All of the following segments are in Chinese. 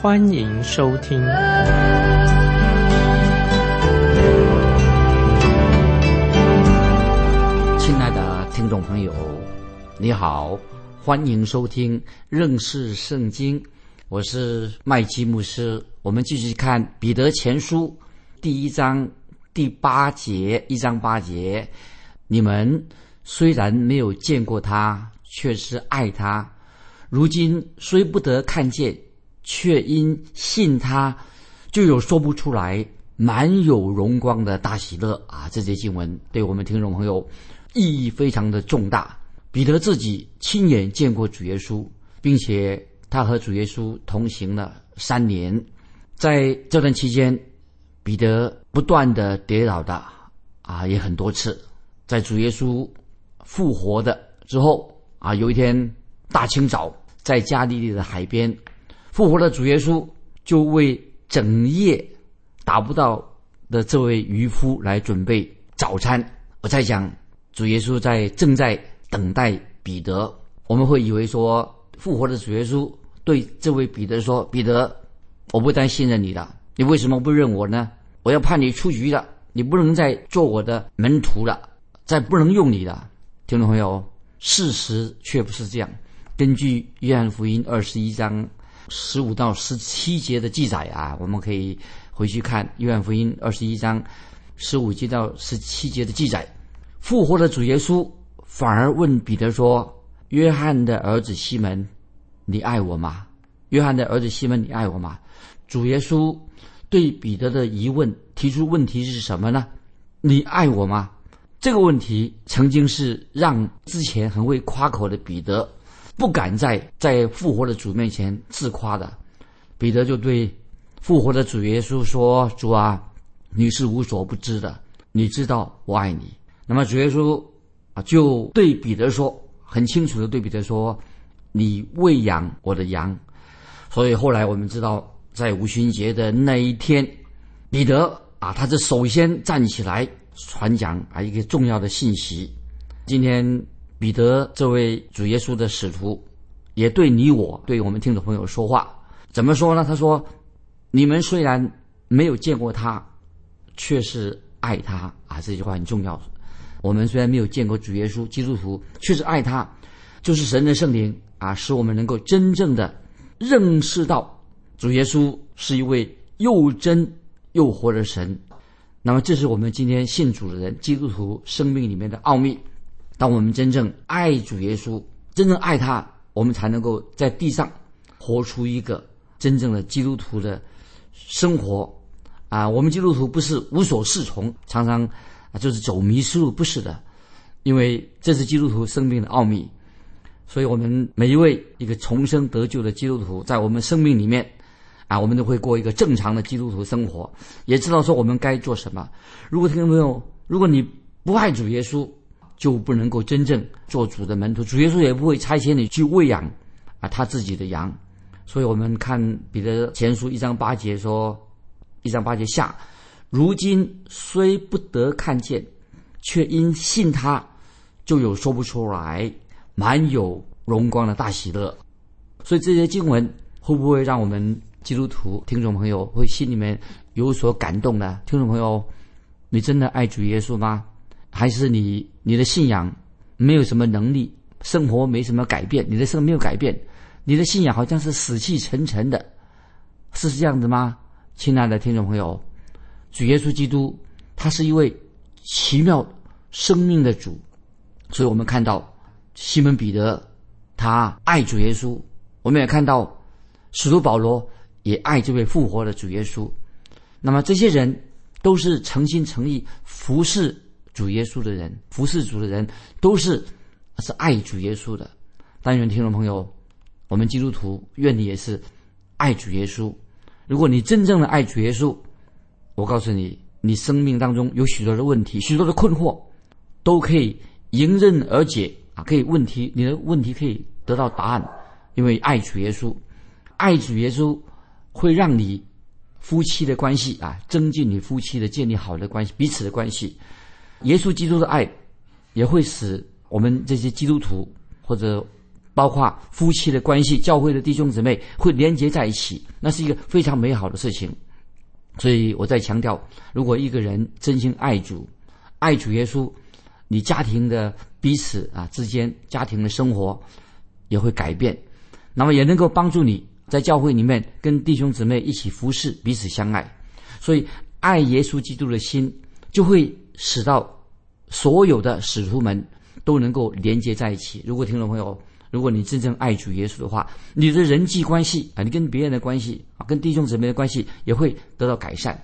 欢迎收听。亲爱的听众朋友，你好，欢迎收听认识圣经，我是麦基牧师。我们继续看彼得前书第一章第八节，一章八节。你们虽然没有见过他，却是爱他；如今虽不得看见，却因信他，就有说不出来、满有荣光的大喜乐啊！这节经文对我们听众朋友意义非常的重大。彼得自己亲眼见过主耶稣，并且他和主耶稣同行了三年，在这段期间，彼得不断的跌倒的啊，也很多次。在主耶稣复活的之后啊，有一天大清早，在加利利的海边，复活的主耶稣就为整夜达不到的这位渔夫来准备早餐。我在讲主耶稣在正在等待彼得，我们会以为说复活的主耶稣对这位彼得说：“彼得，我不但信任你的，你为什么不认我呢？我要判你出局了，你不能再做我的门徒了。”再不能用你了听众朋友，事实却不是这样。根据约翰福音二十一章十五到十七节的记载啊，我们可以回去看约翰福音二十一章十五节到十七节的记载。复活的主耶稣反而问彼得说：“约翰的儿子西门，你爱我吗？”约翰的儿子西门，你爱我吗？主耶稣对彼得的疑问提出问题是什么呢？你爱我吗？这个问题曾经是让之前很会夸口的彼得不敢在在复活的主面前自夸的。彼得就对复活的主耶稣说：“主啊，你是无所不知的，你知道我爱你。”那么主耶稣啊就对彼得说，很清楚的对彼得说：“你喂养我的羊。”所以后来我们知道，在五旬节的那一天，彼得啊，他是首先站起来。传讲啊一个重要的信息。今天彼得这位主耶稣的使徒，也对你我对我们听众朋友说话。怎么说呢？他说：“你们虽然没有见过他，却是爱他啊！”这句话很重要。我们虽然没有见过主耶稣，基督徒却是爱他，就是神的圣灵啊，使我们能够真正的认识到主耶稣是一位又真又活的神。那么，这是我们今天信主的人、基督徒生命里面的奥秘。当我们真正爱主耶稣，真正爱他，我们才能够在地上活出一个真正的基督徒的生活。啊，我们基督徒不是无所适从，常常啊就是走迷失路，不是的。因为这是基督徒生命的奥秘，所以我们每一位一个重生得救的基督徒，在我们生命里面。啊，我们都会过一个正常的基督徒生活，也知道说我们该做什么。如果听众朋友，如果你不爱主耶稣，就不能够真正做主的门徒，主耶稣也不会差遣你去喂养啊他自己的羊。所以我们看彼得前书一章八节说，一章八节下，如今虽不得看见，却因信他，就有说不出来满有荣光的大喜乐。所以这些经文会不会让我们？基督徒听众朋友会心里面有所感动呢。听众朋友，你真的爱主耶稣吗？还是你你的信仰没有什么能力，生活没什么改变，你的生没有改变，你的信仰好像是死气沉沉的，是这样子吗？亲爱的听众朋友，主耶稣基督他是一位奇妙生命的主，所以我们看到西门彼得他爱主耶稣，我们也看到使徒保罗。也爱这位复活的主耶稣，那么这些人都是诚心诚意服侍主耶稣的人，服侍主的人都是是爱主耶稣的。但愿听众朋友，我们基督徒愿你也是爱主耶稣，如果你真正的爱主耶稣，我告诉你，你生命当中有许多的问题、许多的困惑，都可以迎刃而解啊！可以问题，你的问题可以得到答案，因为爱主耶稣，爱主耶稣会让你夫妻的关系啊，增进你夫妻的建立好的关系，彼此的关系。耶稣基督的爱也会使我们这些基督徒或者。包括夫妻的关系，教会的弟兄姊妹会连接在一起，那是一个非常美好的事情。所以我在强调，如果一个人真心爱主、爱主耶稣，你家庭的彼此啊之间，家庭的生活也会改变，那么也能够帮助你在教会里面跟弟兄姊妹一起服侍，彼此相爱。所以，爱耶稣基督的心就会使到所有的使徒们都能够连接在一起。如果听众朋友，如果你真正爱主耶稣的话，你的人际关系啊，你跟别人的关系啊，跟弟兄姊妹的关系也会得到改善。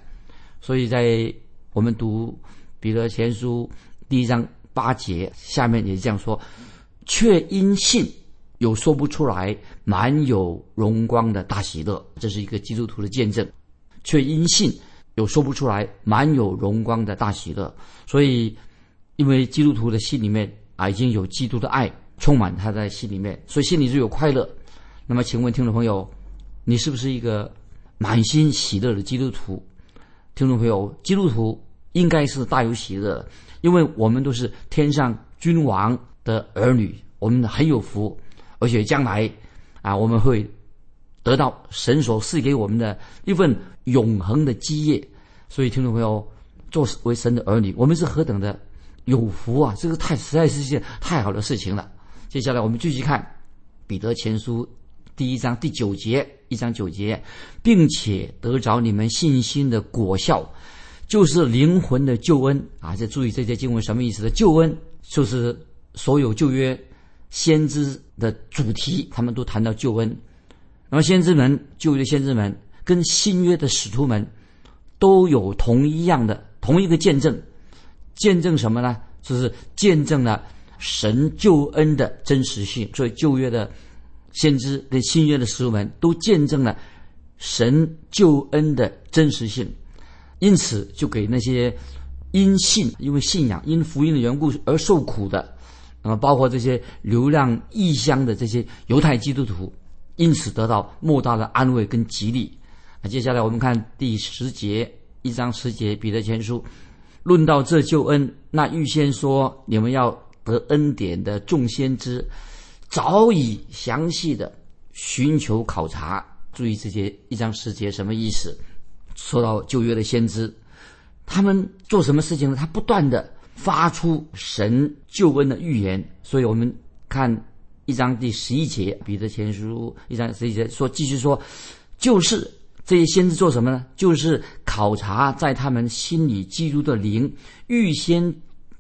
所以在我们读彼得前书第一章八节下面也是这样说：却因信有说不出来满有荣光的大喜乐，这是一个基督徒的见证。却因信有说不出来满有荣光的大喜乐。所以，因为基督徒的心里面啊，已经有基督的爱。充满他在心里面，所以心里就有快乐。那么，请问听众朋友，你是不是一个满心喜乐的基督徒？听众朋友，基督徒应该是大有喜乐，因为我们都是天上君王的儿女，我们很有福，而且将来啊，我们会得到神所赐给我们的一份永恒的基业。所以，听众朋友，作为神的儿女，我们是何等的有福啊！这个太实在是一件太好的事情了。接下来我们继续看《彼得前书》第一章第九节，一章九节，并且得着你们信心的果效，就是灵魂的救恩啊！这注意这些经文什么意思的？救恩就是所有旧约先知的主题，他们都谈到救恩。那么先知们，旧约先知们跟新约的使徒们都有同一样的同一个见证，见证什么呢？就是见证了。神救恩的真实性，所以旧约的先知跟新约的使徒们都见证了神救恩的真实性，因此就给那些因信、因为信仰、因福音的缘故而受苦的，那么包括这些流浪异乡的这些犹太基督徒，因此得到莫大的安慰跟激励。那接下来我们看第十节一章十节彼得前书，论到这救恩，那预先说你们要。得恩典的众先知，早已详细的寻求考察。注意这些一章十节什么意思？说到旧约的先知，他们做什么事情呢？他不断的发出神救恩的预言。所以我们看一章第十一节，彼得前书一章十一节说，继续说，就是这些先知做什么呢？就是考察在他们心里基督的灵，预先。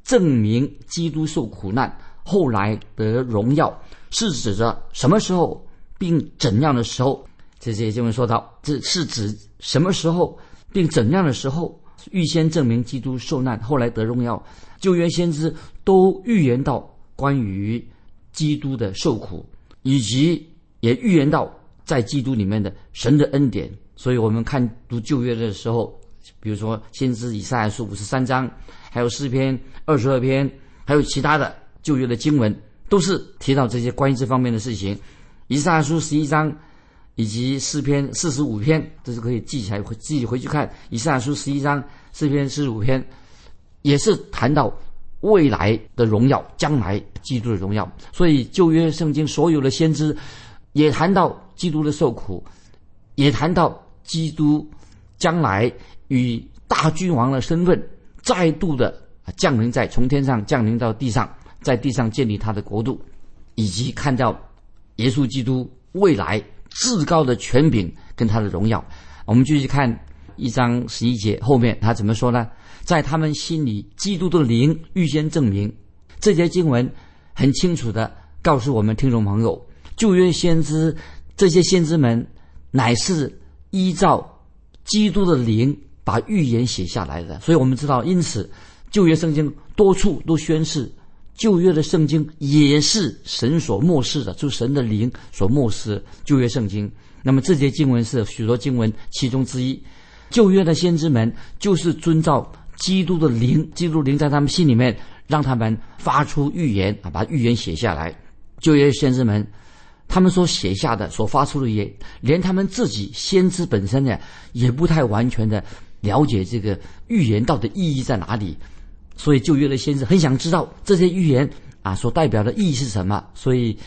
证明基督受苦难，后来得荣耀，是指着什么时候，并怎样的时候？这些经文说到，这是指什么时候，并怎样的时候？预先证明基督受难，后来得荣耀。旧约先知都预言到关于基督的受苦，以及也预言到在基督里面的神的恩典。所以我们看读旧约的时候，比如说先知以赛亚书五十三章。还有诗篇二十二篇，还有其他的旧约的经文，都是提到这些关于这方面的事情。以赛亚书十一章，以及诗篇四十五篇，这是可以记起来，自己回去看。以赛亚书十一章、诗篇四十五篇，也是谈到未来的荣耀，将来基督的荣耀。所以旧约圣经所有的先知，也谈到基督的受苦，也谈到基督将来与大君王的身份。再度的降临在从天上降临到地上，在地上建立他的国度，以及看到耶稣基督未来至高的权柄跟他的荣耀。我们继续看一章十一节后面他怎么说呢？在他们心里，基督的灵预先证明。这节经文很清楚的告诉我们听众朋友，旧约先知这些先知们乃是依照基督的灵。把预言写下来的，所以我们知道，因此旧约圣经多处都宣示，旧约的圣经也是神所漠视的，就神的灵所漠视旧约圣经。那么这节经文是许多经文其中之一。旧约的先知们就是遵照基督的灵，基督灵在他们心里面，让他们发出预言啊，把预言写下来。旧约先知们，他们所写下的、所发出的预言，连他们自己先知本身呢，也不太完全的了解这个预言到底意义在哪里。所以旧约的先知很想知道这些预言啊所代表的意义是什么。所以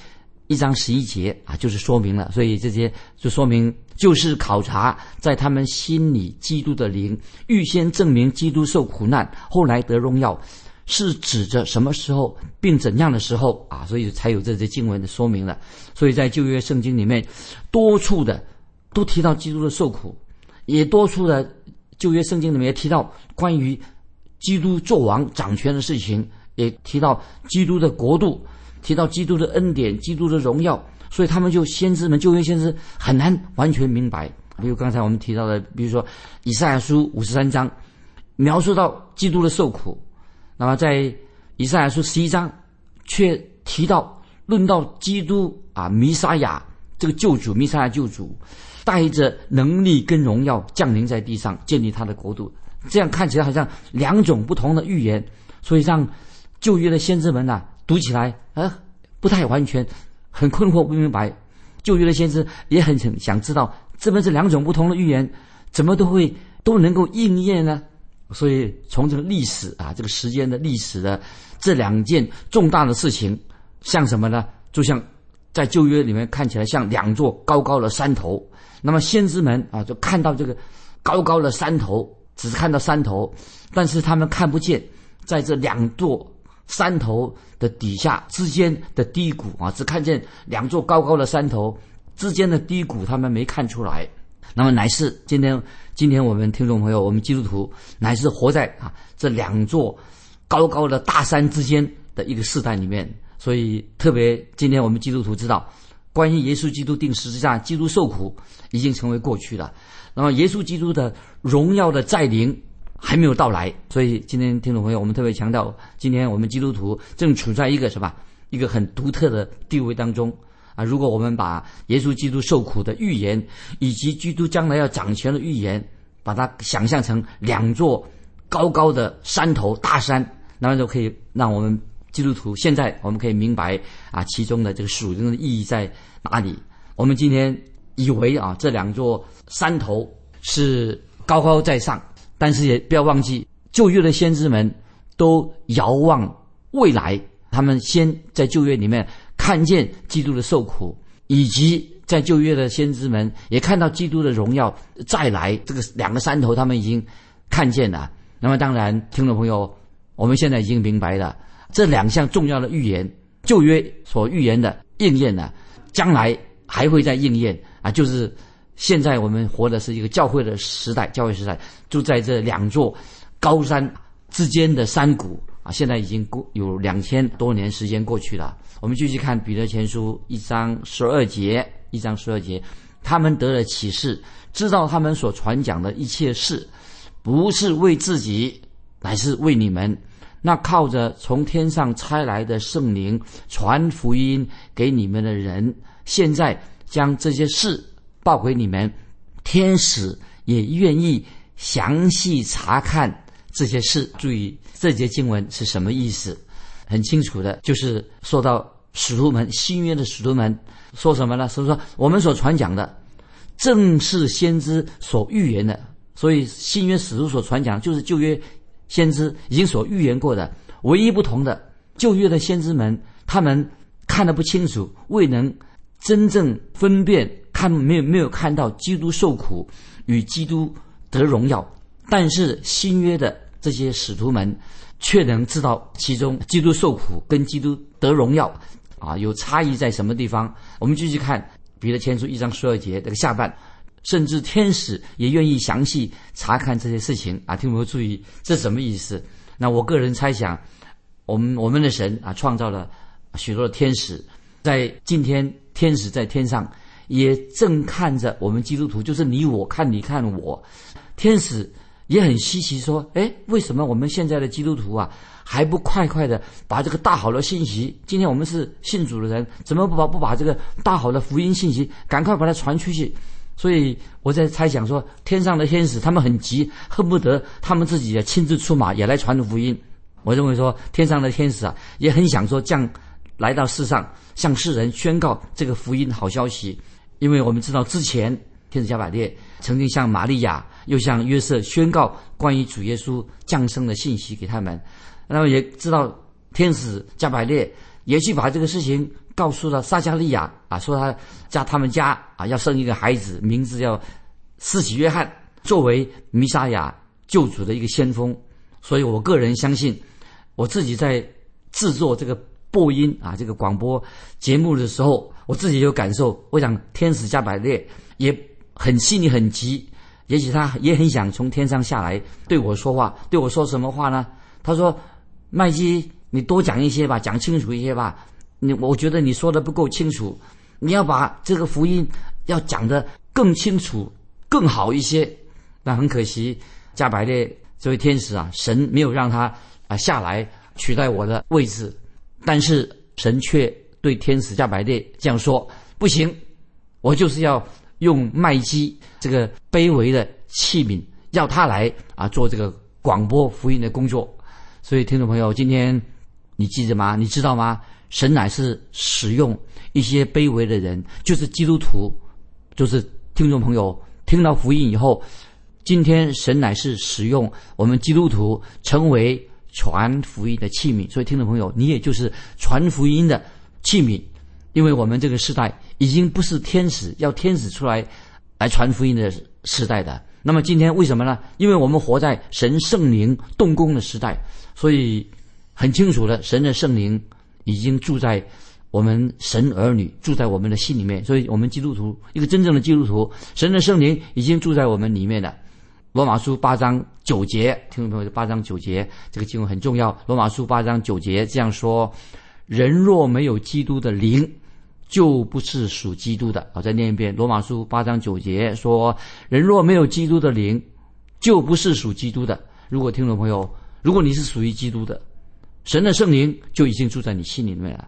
一章十一节啊，就是说明了。所以这些就说明。就是考察在他们心里基督的灵，预先证明基督受苦难，后来得荣耀，是指着什么时候并怎样的时候啊？所以才有这些经文的说明了。所以在旧约圣经里面，多处的都提到基督的受苦，也多处的旧约圣经里面也提到关于基督做王掌权的事情，也提到基督的国度，提到基督的恩典，基督的荣耀。所以他们就先知们，旧约先知很难完全明白。比如刚才我们提到的，比如说以赛亚书五十三章，描述到基督的受苦；那么在以赛亚书十一章，却提到论到基督啊，弥撒亚这个救主，弥撒亚救主带着能力跟荣耀降临在地上，建立他的国度。这样看起来好像两种不同的预言，所以让旧约的先知们呐读起来啊不太完全。很困惑，不明白。旧约的先知也很想想知道，这边这两种不同的预言，怎么都会都能够应验呢？所以从这个历史啊，这个时间的历史的这两件重大的事情，像什么呢？就像在旧约里面看起来像两座高高的山头。那么先知们啊，就看到这个高高的山头，只看到山头，但是他们看不见在这两座。山头的底下之间的低谷啊，只看见两座高高的山头之间的低谷，他们没看出来。那么乃是今天，今天我们听众朋友，我们基督徒乃是活在啊这两座高高的大山之间的一个世代里面。所以特别今天我们基督徒知道，关于耶稣基督定十字架、基督受苦已经成为过去了。那么耶稣基督的荣耀的再临。还没有到来，所以今天听众朋友，我们特别强调，今天我们基督徒正处在一个什么一个很独特的地位当中啊！如果我们把耶稣基督受苦的预言，以及基督将来要掌权的预言，把它想象成两座高高的山头大山，那么就可以让我们基督徒现在我们可以明白啊其中的这个属灵的意义在哪里。我们今天以为啊这两座山头是高高在上。但是也不要忘记，旧约的先知们都遥望未来，他们先在旧约里面看见基督的受苦，以及在旧约的先知们也看到基督的荣耀再来。这个两个山头，他们已经看见了。那么，当然，听众朋友，我们现在已经明白了这两项重要的预言，旧约所预言的应验了，将来还会再应验啊，就是。现在我们活的是一个教会的时代，教会时代就在这两座高山之间的山谷啊。现在已经过有两千多年时间过去了。我们继续看彼得前书一章十二节，一章十二节，他们得了启示，知道他们所传讲的一切事，不是为自己，乃是为你们。那靠着从天上差来的圣灵传福音给你们的人，现在将这些事。报给你们，天使也愿意详细查看这些事。注意这节经文是什么意思？很清楚的，就是说到使徒们新约的使徒们说什么呢？是说我们所传讲的，正是先知所预言的。所以新约使徒所传讲，就是旧约先知已经所预言过的。唯一不同的，旧约的先知们他们看得不清楚，未能真正分辨。看没有没有看到基督受苦与基督得荣耀，但是新约的这些使徒们却能知道其中基督受苦跟基督得荣耀啊有差异在什么地方？我们继续看彼得前书一章十二节这个下半，甚至天使也愿意详细查看这些事情啊！听没有注意这什么意思？那我个人猜想，我们我们的神啊创造了许多的天使，在今天天使在天上。也正看着我们基督徒，就是你我看你看我，天使也很稀奇，说：“哎，为什么我们现在的基督徒啊，还不快快的把这个大好的信息？今天我们是信主的人，怎么不把不把这个大好的福音信息赶快把它传出去？”所以我在猜想说，天上的天使他们很急，恨不得他们自己也亲自出马，也来传福音。我认为说，天上的天使啊，也很想说降来到世上，向世人宣告这个福音好消息。因为我们知道之前天使加百列曾经向玛利亚。又向约瑟宣告关于主耶稣降生的信息给他们，那么也知道天使加百列也去把这个事情告诉了撒加利亚啊，说他家他们家啊要生一个孩子，名字叫施洗约翰，作为弥撒亚救主的一个先锋。所以我个人相信，我自己在制作这个播音啊这个广播节目的时候，我自己有感受。我想天使加百列也很心里很急。也许他也很想从天上下来对我说话，对我说什么话呢？他说：“麦基，你多讲一些吧，讲清楚一些吧。你我觉得你说的不够清楚，你要把这个福音要讲得更清楚、更好一些。”但很可惜，加百列这位天使啊，神没有让他啊下来取代我的位置，但是神却对天使加百列这样说：“不行，我就是要。”用麦基这个卑微的器皿，要他来啊做这个广播福音的工作。所以，听众朋友，今天你记着吗？你知道吗？神乃是使用一些卑微的人，就是基督徒，就是听众朋友听到福音以后，今天神乃是使用我们基督徒成为传福音的器皿。所以，听众朋友，你也就是传福音的器皿。因为我们这个时代已经不是天使要天使出来来传福音的时代的。那么今天为什么呢？因为我们活在神圣灵动工的时代，所以很清楚的，神的圣灵已经住在我们神儿女住在我们的心里面。所以，我们基督徒一个真正的基督徒，神的圣灵已经住在我们里面的。罗马书八章九节，听众朋友，八章九节这个经文很重要。罗马书八章九节这样说：人若没有基督的灵。就不是属基督的。我再念一遍《罗马书》八章九节说：“人若没有基督的灵，就不是属基督的。”如果听众朋友，如果你是属于基督的，神的圣灵就已经住在你心里面了。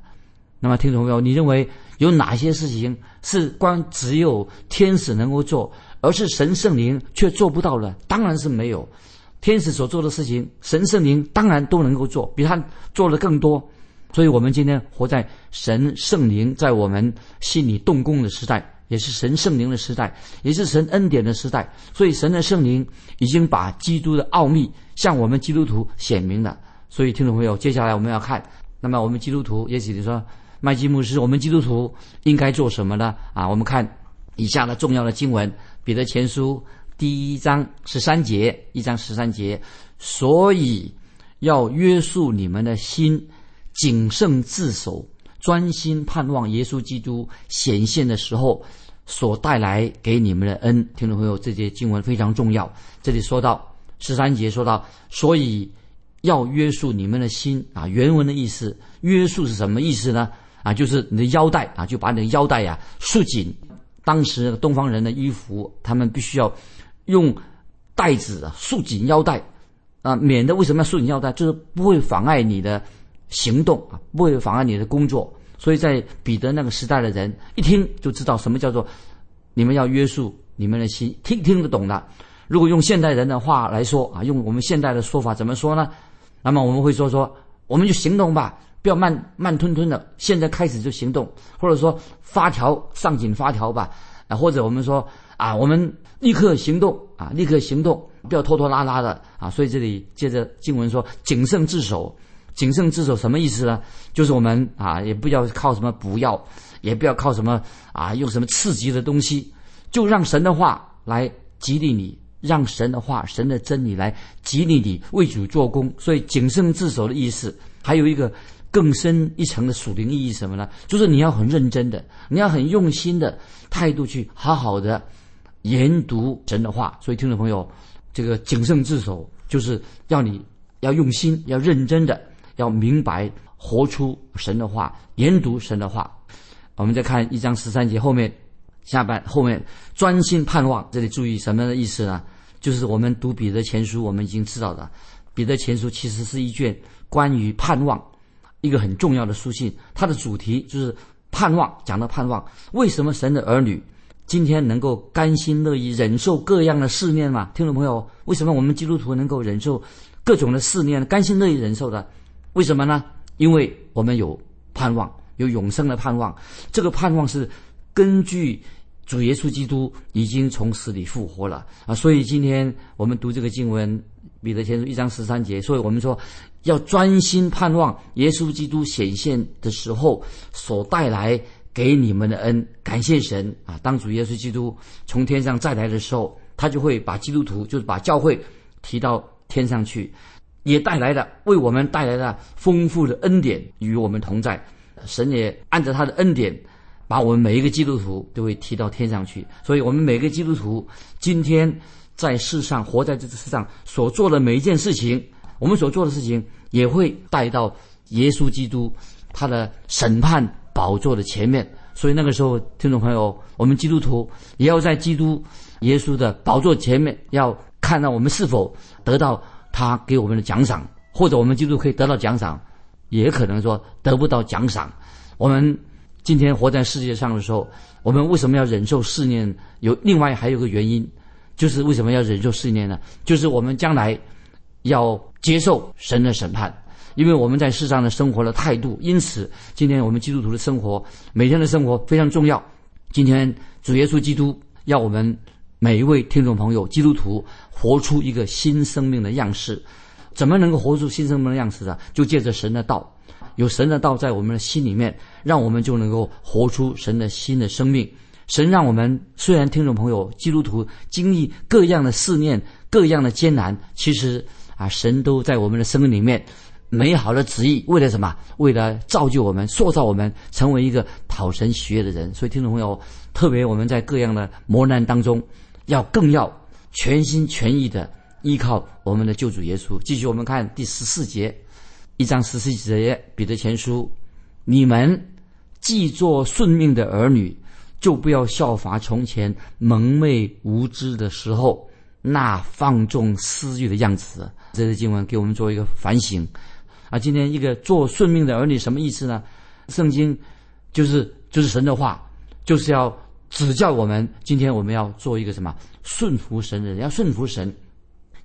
那么，听众朋友，你认为有哪些事情是光只有天使能够做，而是神圣灵却做不到的？当然是没有。天使所做的事情，神圣灵当然都能够做，比他做的更多。所以，我们今天活在神圣灵在我们心里动工的时代，也是神圣灵的时代，也是神恩典的时代。所以，神的圣灵已经把基督的奥秘向我们基督徒显明了。所以，听众朋友，接下来我们要看，那么我们基督徒，也许你说麦基牧师，我们基督徒应该做什么呢？啊，我们看以下的重要的经文：彼得前书第一章十三节，一章十三节，所以要约束你们的心。谨慎自守，专心盼望耶稣基督显现的时候所带来给你们的恩。听众朋友，这节经文非常重要。这里说到十三节，说到所以要约束你们的心啊。原文的意思，约束是什么意思呢？啊，就是你的腰带啊，就把你的腰带呀束紧。当时东方人的衣服，他们必须要用带子啊束紧腰带啊，免得为什么要束紧腰带？就是不会妨碍你的。行动啊，不会妨碍你的工作。所以在彼得那个时代的人一听就知道什么叫做你们要约束你们的心，听听得懂的。如果用现代人的话来说啊，用我们现代的说法怎么说呢？那么我们会说说，我们就行动吧，不要慢慢吞吞的，现在开始就行动，或者说发条上紧发条吧，啊，或者我们说啊，我们立刻行动啊，立刻行动，不要拖拖拉拉的啊。所以这里接着经文说，谨慎自守。谨慎自守什么意思呢？就是我们啊，也不要靠什么补药，也不要靠什么啊，用什么刺激的东西，就让神的话来激励你，让神的话、神的真理来激励你为主做工。所以谨慎自守的意思，还有一个更深一层的属灵意义什么呢？就是你要很认真的，你要很用心的态度去好好的研读神的话。所以听众朋友，这个谨慎自守就是要你要用心、要认真的。要明白活出神的话，研读神的话。我们再看一章十三节后面下半后面专心盼望。这里注意什么的意思呢？就是我们读彼得前书，我们已经知道的，彼得前书其实是一卷关于盼望一个很重要的书信，它的主题就是盼望，讲到盼望。为什么神的儿女今天能够甘心乐意忍受各样的试炼嘛？听众朋友，为什么我们基督徒能够忍受各种的试炼，甘心乐意忍受的？为什么呢？因为我们有盼望，有永生的盼望。这个盼望是根据。主耶稣基督已经从死里复活了啊！所以今天我们读这个经文《彼得前书》一章十三节，所以我们说要专心盼望耶稣基督显现的时候所带来给你们的恩，感谢神啊！当主耶稣基督从天上再来的时候，他就会把基督徒，就是把教会提到天上去，也带来了为我们带来了丰富的恩典与我们同在。神也按照他的恩典。把我们每一个基督徒都会提到天上去，所以我们每个基督徒今天在世上活在这个世上所做的每一件事情，我们所做的事情也会带到耶稣基督他的审判宝座的前面。所以那个时候，听众朋友，我们基督徒也要在基督耶稣的宝座前面，要看到我们是否得到他给我们的奖赏，或者我们基督可以得到奖赏，也可能说得不到奖赏，我们。今天活在世界上的时候，我们为什么要忍受试炼？有另外还有个原因，就是为什么要忍受试炼呢？就是我们将来要接受神的审判，因为我们在世上的生活的态度。因此，今天我们基督徒的生活，每天的生活非常重要。今天主耶稣基督要我们每一位听众朋友，基督徒活出一个新生命的样式。怎么能够活出新生命的样式呢？就借着神的道。有神的道在我们的心里面，让我们就能够活出神的新的生命。神让我们虽然听众朋友基督徒经历各样的试炼、各样的艰难，其实啊，神都在我们的生命里面美好的旨意，为了什么？为了造就我们、塑造我们，成为一个讨神喜悦的人。所以，听众朋友，特别我们在各样的磨难当中，要更要全心全意的依靠我们的救主耶稣。继续，我们看第十四节。一章十四节，彼得前书：你们既做顺命的儿女，就不要效法从前蒙昧无知的时候那放纵私欲的样子。这是经文给我们做一个反省。啊，今天一个做顺命的儿女什么意思呢？圣经就是就是神的话，就是要指教我们。今天我们要做一个什么顺服神的人，要顺服神。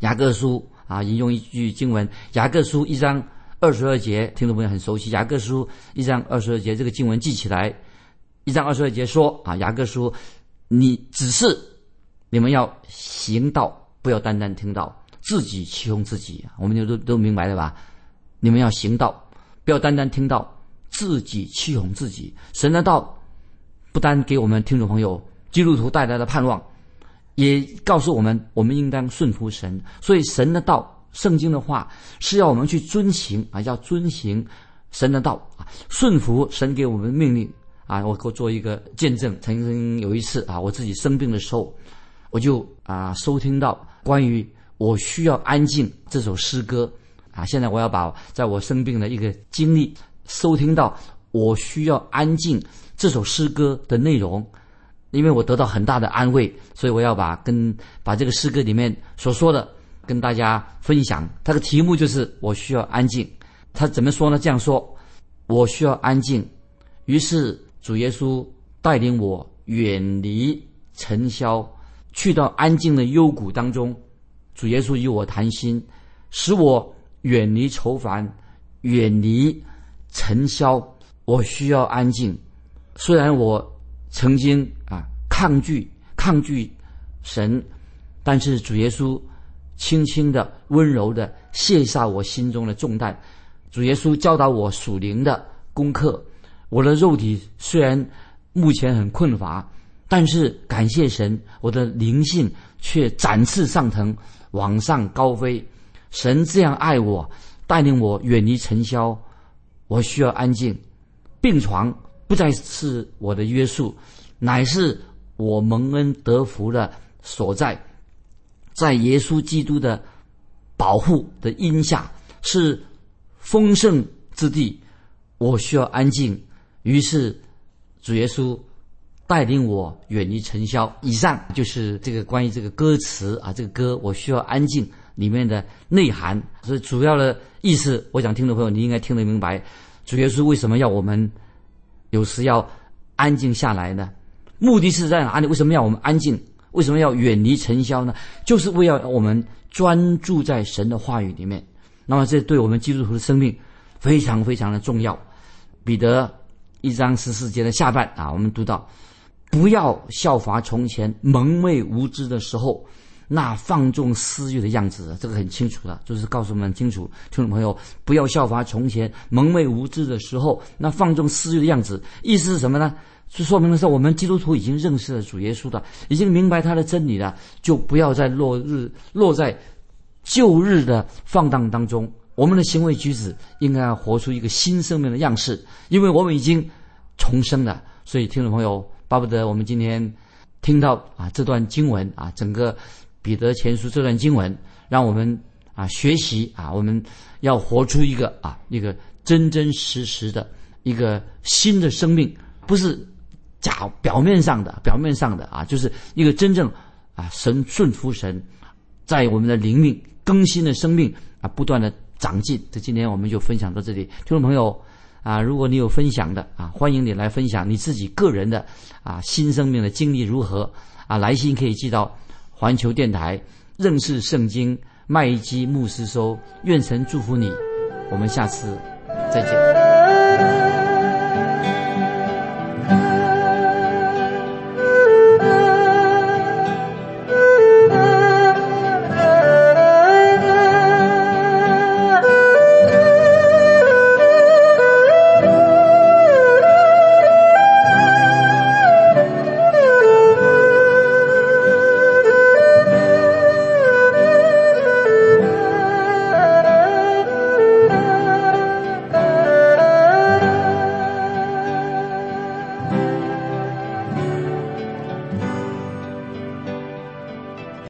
雅各书啊，引用一句经文：雅各书一章。二十二节，听众朋友很熟悉。雅各书一章二十二节，这个经文记起来。一章二十二节说啊，雅各书，你只是你们要行道，不要单单听到，自己欺哄自己。我们就都都明白了吧？你们要行道，不要单单听到，自己欺哄自己。神的道不单给我们听众朋友基督徒带来的盼望，也告诉我们，我们应当顺服神。所以神的道。圣经的话是要我们去遵行啊，要遵行神的道啊，顺服神给我们的命令啊。我给我做一个见证，曾经有一次啊，我自己生病的时候，我就啊收听到关于我需要安静这首诗歌啊。现在我要把在我生病的一个经历收听到我需要安静这首诗歌的内容，因为我得到很大的安慰，所以我要把跟把这个诗歌里面所说的。跟大家分享，它的题目就是“我需要安静”。他怎么说呢？这样说：“我需要安静。”于是主耶稣带领我远离尘嚣，去到安静的幽谷当中。主耶稣与我谈心，使我远离愁烦，远离尘嚣。我需要安静。虽然我曾经啊抗拒抗拒神，但是主耶稣。轻轻的、温柔的卸下我心中的重担。主耶稣教导我属灵的功课。我的肉体虽然目前很困乏，但是感谢神，我的灵性却展翅上腾，往上高飞。神这样爱我，带领我远离尘嚣。我需要安静，病床不再是我的约束，乃是我蒙恩得福的所在。在耶稣基督的保护的荫下，是丰盛之地。我需要安静，于是主耶稣带领我远离尘嚣。以上就是这个关于这个歌词啊，这个歌我需要安静里面的内涵。所以主要的意思，我想听众朋友你应该听得明白。主耶稣为什么要我们有时要安静下来呢？目的是在哪里？为什么要我们安静？为什么要远离尘嚣呢？就是为了我们专注在神的话语里面。那么这对我们基督徒的生命非常非常的重要。彼得一章十四节的下半啊，我们读到：不要效法从前蒙昧无知的时候那放纵私欲的样子。这个很清楚的，就是告诉我们清楚，听众朋友不要效法从前蒙昧无知的时候那放纵私欲的样子。意思是什么呢？是说明的是，我们基督徒已经认识了主耶稣的，已经明白他的真理了，就不要再落日落在旧日的放荡当中。我们的行为举止应该要活出一个新生命的样式，因为我们已经重生了。所以，听众朋友，巴不得我们今天听到啊这段经文啊，整个彼得前书这段经文，让我们啊学习啊，我们要活出一个啊一个真真实实的一个新的生命，不是假表面上的表面上的啊，就是一个真正啊神顺服神，在我们的灵命更新的生命啊，不断的。长进，这今天我们就分享到这里。听众朋友啊，如果你有分享的啊，欢迎你来分享你自己个人的啊新生命的经历如何啊？来信可以寄到环球电台认识圣经麦基牧师说。愿神祝福你，我们下次再见。